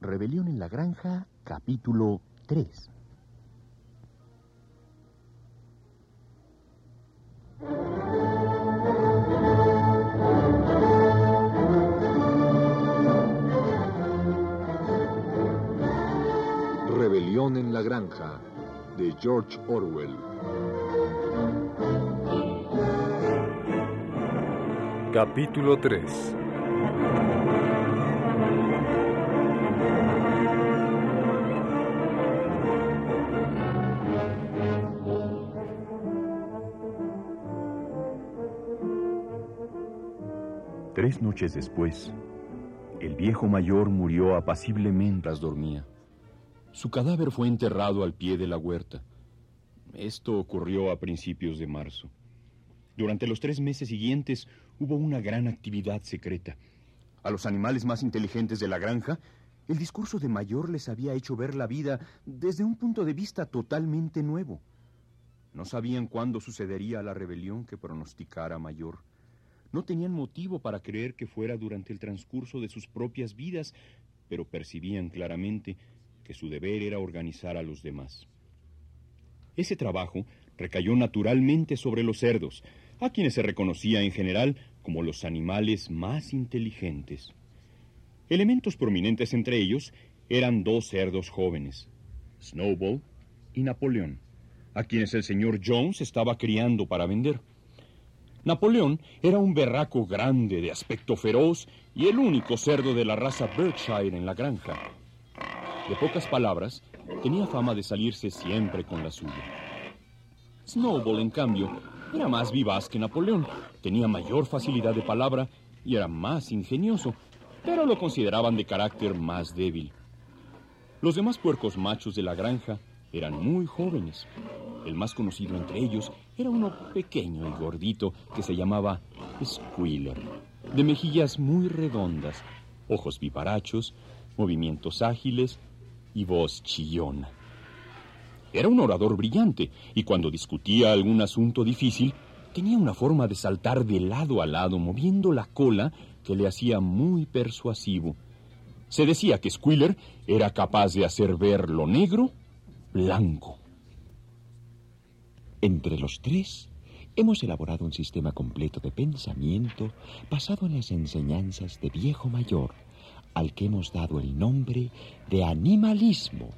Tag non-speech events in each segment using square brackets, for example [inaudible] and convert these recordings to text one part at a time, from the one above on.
Rebelión en la Granja, capítulo 3. Rebelión en la Granja, de George Orwell. Capítulo 3 Tres noches después, el viejo mayor murió apaciblemente mientras dormía. Su cadáver fue enterrado al pie de la huerta. Esto ocurrió a principios de marzo. Durante los tres meses siguientes hubo una gran actividad secreta. A los animales más inteligentes de la granja, el discurso de Mayor les había hecho ver la vida desde un punto de vista totalmente nuevo. No sabían cuándo sucedería la rebelión que pronosticara Mayor. No tenían motivo para creer que fuera durante el transcurso de sus propias vidas, pero percibían claramente que su deber era organizar a los demás. Ese trabajo recayó naturalmente sobre los cerdos, a quienes se reconocía en general como los animales más inteligentes. Elementos prominentes entre ellos eran dos cerdos jóvenes, Snowball y Napoleón, a quienes el señor Jones estaba criando para vender. Napoleón era un berraco grande de aspecto feroz y el único cerdo de la raza Berkshire en la granja. De pocas palabras, tenía fama de salirse siempre con la suya. Snowball, en cambio, era más vivaz que Napoleón, tenía mayor facilidad de palabra y era más ingenioso, pero lo consideraban de carácter más débil. Los demás puercos machos de la granja eran muy jóvenes. El más conocido entre ellos era uno pequeño y gordito que se llamaba Squealer, de mejillas muy redondas, ojos vivarachos, movimientos ágiles y voz chillona. Era un orador brillante y cuando discutía algún asunto difícil, tenía una forma de saltar de lado a lado, moviendo la cola que le hacía muy persuasivo. Se decía que Squealer era capaz de hacer ver lo negro blanco. Entre los tres hemos elaborado un sistema completo de pensamiento basado en las enseñanzas de viejo mayor al que hemos dado el nombre de animalismo.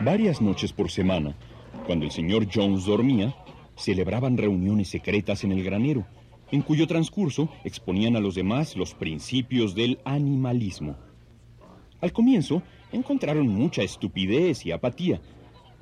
Varias noches por semana, cuando el señor Jones dormía, celebraban reuniones secretas en el granero, en cuyo transcurso exponían a los demás los principios del animalismo. Al comienzo encontraron mucha estupidez y apatía,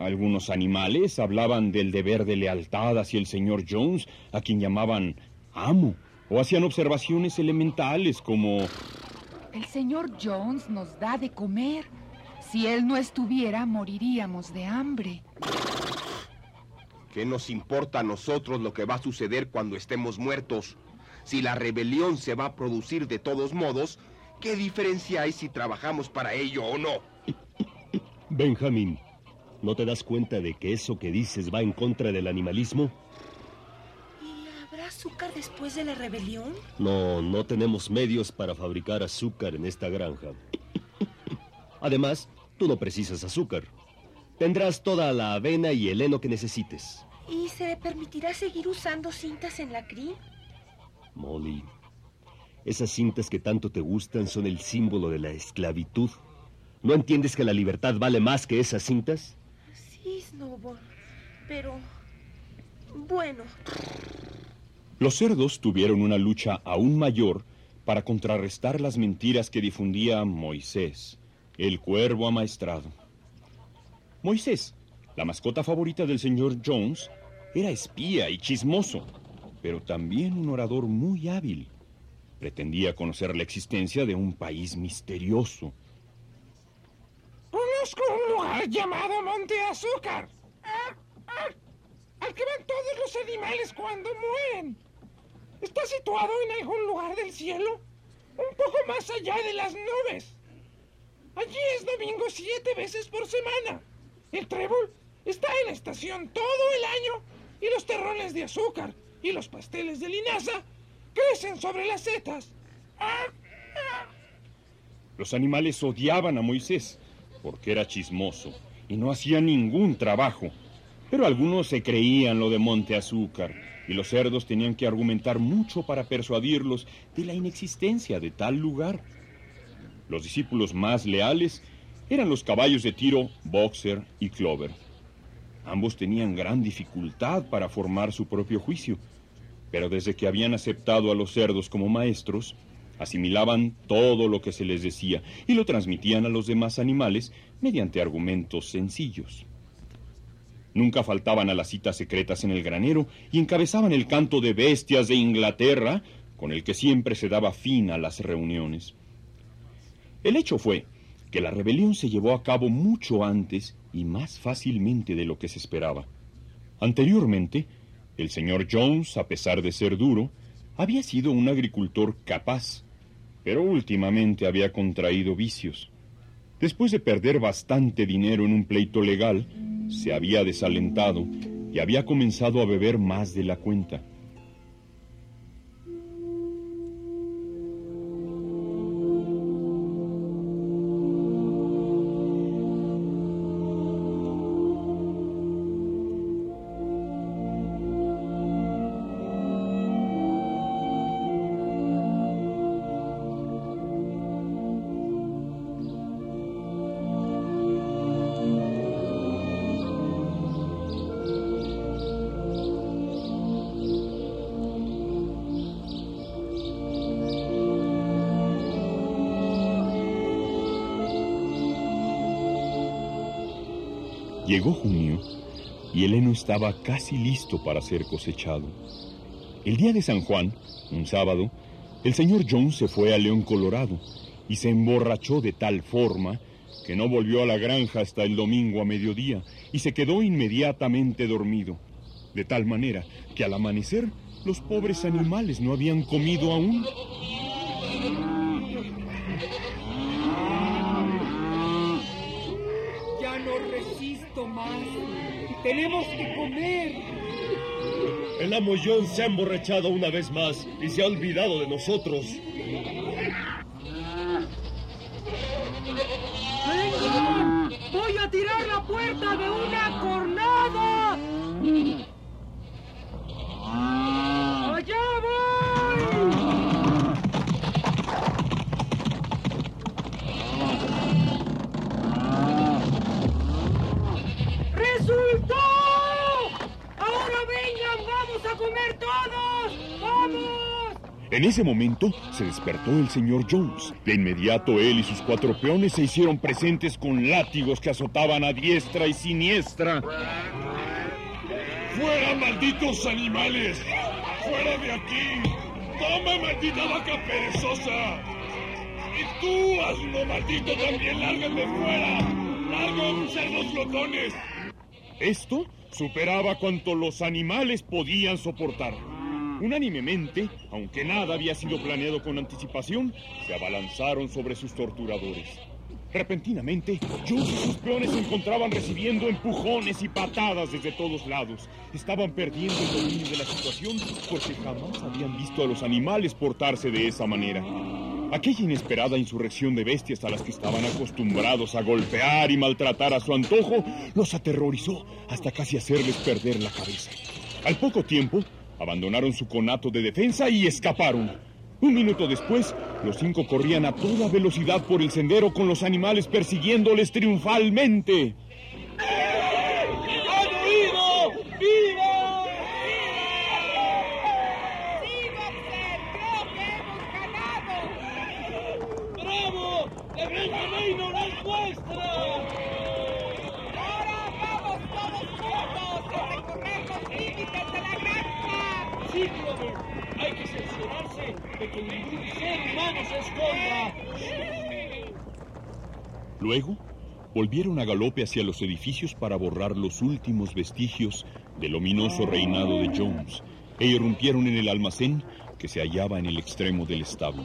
algunos animales hablaban del deber de lealtad hacia el señor Jones, a quien llamaban amo, o hacían observaciones elementales como... El señor Jones nos da de comer. Si él no estuviera, moriríamos de hambre. ¿Qué nos importa a nosotros lo que va a suceder cuando estemos muertos? Si la rebelión se va a producir de todos modos, ¿qué diferencia hay si trabajamos para ello o no? [laughs] Benjamín, ¿No te das cuenta de que eso que dices va en contra del animalismo? ¿Y habrá azúcar después de la rebelión? No, no tenemos medios para fabricar azúcar en esta granja. [laughs] Además, tú no precisas azúcar. Tendrás toda la avena y el heno que necesites. ¿Y se le permitirá seguir usando cintas en la crin? Molly, esas cintas que tanto te gustan son el símbolo de la esclavitud. ¿No entiendes que la libertad vale más que esas cintas? Sí, Snowball. Pero... Bueno. Los cerdos tuvieron una lucha aún mayor para contrarrestar las mentiras que difundía Moisés, el cuervo amaestrado. Moisés, la mascota favorita del señor Jones, era espía y chismoso, pero también un orador muy hábil. Pretendía conocer la existencia de un país misterioso, Conozco un lugar llamado Monte Azúcar. Ah, ah, al que van todos los animales cuando mueren. Está situado en algún lugar del cielo, un poco más allá de las nubes. Allí es domingo siete veces por semana. El trébol está en la estación todo el año y los terrones de azúcar y los pasteles de linaza crecen sobre las setas. Los animales odiaban a Moisés porque era chismoso y no hacía ningún trabajo. Pero algunos se creían lo de Monte Azúcar y los cerdos tenían que argumentar mucho para persuadirlos de la inexistencia de tal lugar. Los discípulos más leales eran los caballos de tiro Boxer y Clover. Ambos tenían gran dificultad para formar su propio juicio, pero desde que habían aceptado a los cerdos como maestros, asimilaban todo lo que se les decía y lo transmitían a los demás animales mediante argumentos sencillos. Nunca faltaban a las citas secretas en el granero y encabezaban el canto de bestias de Inglaterra, con el que siempre se daba fin a las reuniones. El hecho fue que la rebelión se llevó a cabo mucho antes y más fácilmente de lo que se esperaba. Anteriormente, el señor Jones, a pesar de ser duro, había sido un agricultor capaz, pero últimamente había contraído vicios. Después de perder bastante dinero en un pleito legal, se había desalentado y había comenzado a beber más de la cuenta. Llegó junio y el heno estaba casi listo para ser cosechado. El día de San Juan, un sábado, el señor Jones se fue a León Colorado y se emborrachó de tal forma que no volvió a la granja hasta el domingo a mediodía y se quedó inmediatamente dormido. De tal manera que al amanecer los pobres animales no habían comido aún. No resisto más. Tenemos que comer. El amo John se ha emborrachado una vez más y se ha olvidado de nosotros. ¡Vengan! ¡Voy a tirar la puerta de una cornada! En ese momento se despertó el señor Jones. De inmediato él y sus cuatro peones se hicieron presentes con látigos que azotaban a diestra y siniestra. ¡Fuera, malditos animales! ¡Fuera de aquí! ¡Toma, maldita vaca perezosa! ¡Y tú, asno maldito, también lárgate fuera! ¡Largo, cerdos glotones! Esto superaba cuanto los animales podían soportar. Unánimemente, aunque nada había sido planeado con anticipación, se abalanzaron sobre sus torturadores. Repentinamente, Jones y sus peones se encontraban recibiendo empujones y patadas desde todos lados. Estaban perdiendo el dominio de la situación porque jamás habían visto a los animales portarse de esa manera. Aquella inesperada insurrección de bestias a las que estaban acostumbrados a golpear y maltratar a su antojo los aterrorizó hasta casi hacerles perder la cabeza. Al poco tiempo, abandonaron su conato de defensa y escaparon. Un minuto después, los cinco corrían a toda velocidad por el sendero con los animales persiguiéndoles triunfalmente. ¡Han huido! ¡Viva! ¡Sí, Boxer! ¡Creo que hemos ganado! ¡Bravo! ¡La granja Maynor es nuestra! ¡Ahora vamos todos juntos a recorrer los límites de la granja! Sí, Clover. Hay que cerciorarse de que ningún se esconda. Luego, volvieron a galope hacia los edificios para borrar los últimos vestigios del ominoso reinado de Jones e irrumpieron en el almacén que se hallaba en el extremo del establo.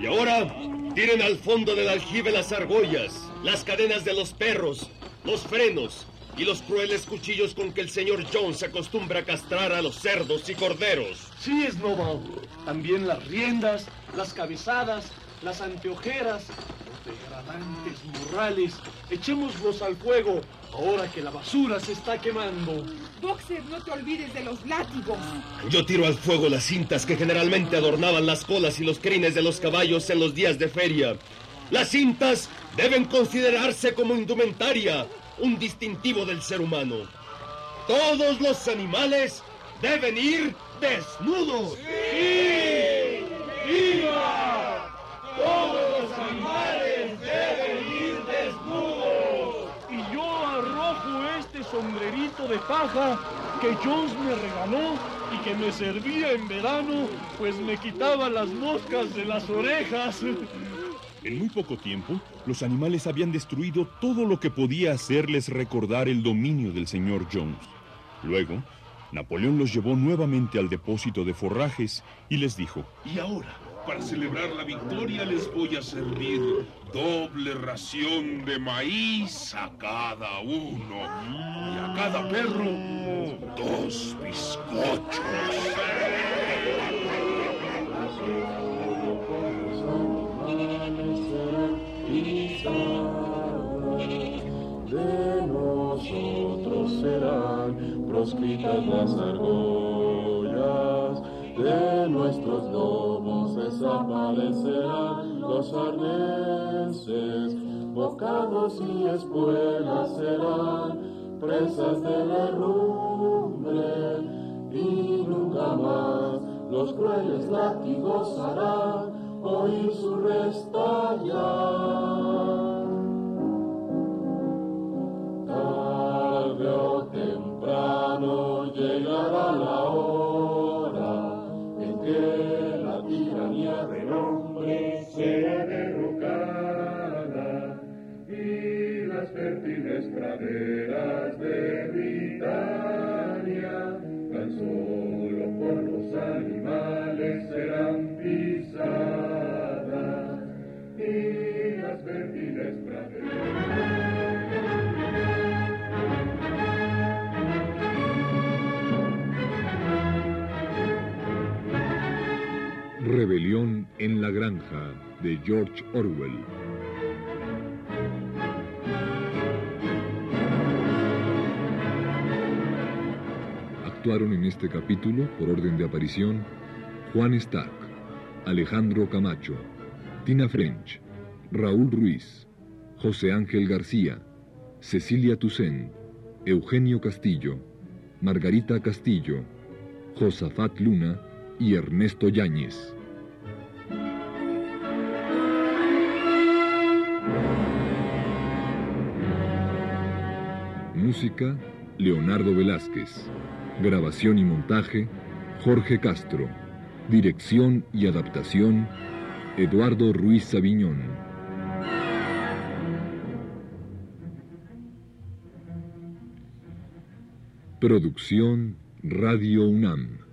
Y ahora, tiren al fondo del aljibe las argollas, las cadenas de los perros, los frenos, y los crueles cuchillos con que el señor Jones acostumbra a castrar a los cerdos y corderos. Sí, Snowball. También las riendas, las cabezadas, las anteojeras, los degradantes morrales. Echémoslos al fuego ahora que la basura se está quemando. Boxer, no te olvides de los látigos. Yo tiro al fuego las cintas que generalmente adornaban las colas y los crines de los caballos en los días de feria. Las cintas deben considerarse como indumentaria, un distintivo del ser humano. Todos los animales deben ir desnudos. ¡Sí! ¡Viva! Todos los animales deben ir desnudos. Y yo arrojo este sombrerito de paja que Jones me regaló y que me servía en verano, pues me quitaba las moscas de las orejas. En muy poco tiempo, los animales habían destruido todo lo que podía hacerles recordar el dominio del señor Jones. Luego, Napoleón los llevó nuevamente al depósito de forrajes y les dijo, Y ahora, para celebrar la victoria, les voy a servir doble ración de maíz a cada uno y a cada perro dos bizcochos. Proscritas las argollas, de nuestros lomos desaparecerán los arneses, bocados y espuelas serán presas de la herrumbre, y nunca más los crueles látigos harán oír su restallar. Praderas de Britania tan solo por los animales serán pisadas y las fértiles Rebelión en la Granja de George Orwell. Actuaron en este capítulo, por orden de aparición, Juan Stack, Alejandro Camacho, Tina French, Raúl Ruiz, José Ángel García, Cecilia Toussaint, Eugenio Castillo, Margarita Castillo, Josafat Luna y Ernesto Yáñez. Música, Leonardo Velázquez. Grabación y montaje, Jorge Castro. Dirección y adaptación, Eduardo Ruiz Sabiñón. Producción, Radio UNAM.